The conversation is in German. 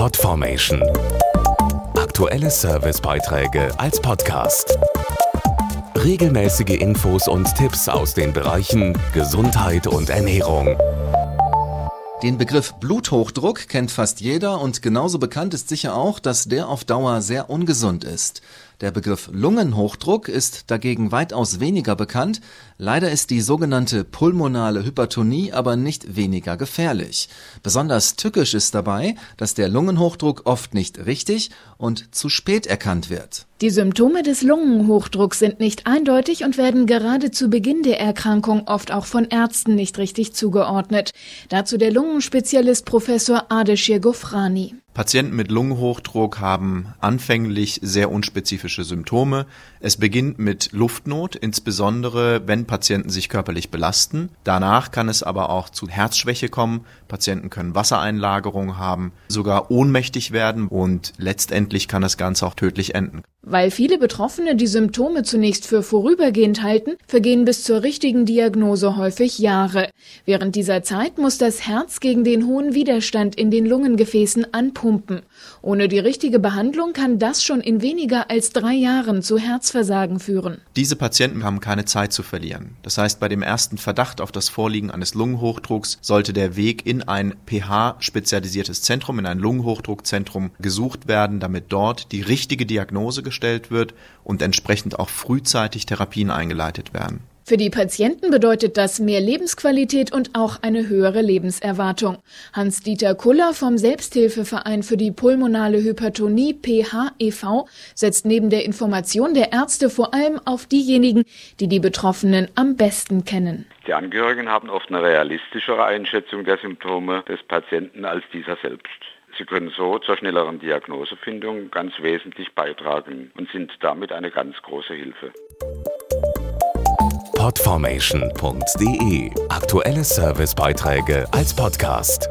Podformation. Aktuelle Servicebeiträge als Podcast. Regelmäßige Infos und Tipps aus den Bereichen Gesundheit und Ernährung. Den Begriff Bluthochdruck kennt fast jeder und genauso bekannt ist sicher auch, dass der auf Dauer sehr ungesund ist. Der Begriff Lungenhochdruck ist dagegen weitaus weniger bekannt. Leider ist die sogenannte pulmonale Hypertonie aber nicht weniger gefährlich. Besonders tückisch ist dabei, dass der Lungenhochdruck oft nicht richtig und zu spät erkannt wird. Die Symptome des Lungenhochdrucks sind nicht eindeutig und werden gerade zu Beginn der Erkrankung oft auch von Ärzten nicht richtig zugeordnet. Dazu der Lungenspezialist Professor Adeshir Gofrani. Patienten mit Lungenhochdruck haben anfänglich sehr unspezifische Symptome. Es beginnt mit Luftnot, insbesondere wenn Patienten sich körperlich belasten. Danach kann es aber auch zu Herzschwäche kommen. Patienten können Wassereinlagerung haben, sogar ohnmächtig werden und letztendlich kann das Ganze auch tödlich enden. Weil viele Betroffene die Symptome zunächst für vorübergehend halten, vergehen bis zur richtigen Diagnose häufig Jahre. Während dieser Zeit muss das Herz gegen den hohen Widerstand in den Lungengefäßen anpumpen. Ohne die richtige Behandlung kann das schon in weniger als drei Jahren zu Herzversagen führen. Diese Patienten haben keine Zeit zu verlieren. Das heißt, bei dem ersten Verdacht auf das Vorliegen eines Lungenhochdrucks sollte der Weg in ein pH-spezialisiertes Zentrum, in ein Lungenhochdruckzentrum gesucht werden, damit dort die richtige Diagnose gestellt wird und entsprechend auch frühzeitig Therapien eingeleitet werden. Für die Patienten bedeutet das mehr Lebensqualität und auch eine höhere Lebenserwartung. Hans-Dieter Kuller vom Selbsthilfeverein für die pulmonale Hypertonie PHEV setzt neben der Information der Ärzte vor allem auf diejenigen, die die Betroffenen am besten kennen. Die Angehörigen haben oft eine realistischere Einschätzung der Symptome des Patienten als dieser selbst. Sie können so zur schnelleren Diagnosefindung ganz wesentlich beitragen und sind damit eine ganz große Hilfe. Podformation.de Aktuelle Servicebeiträge als Podcast.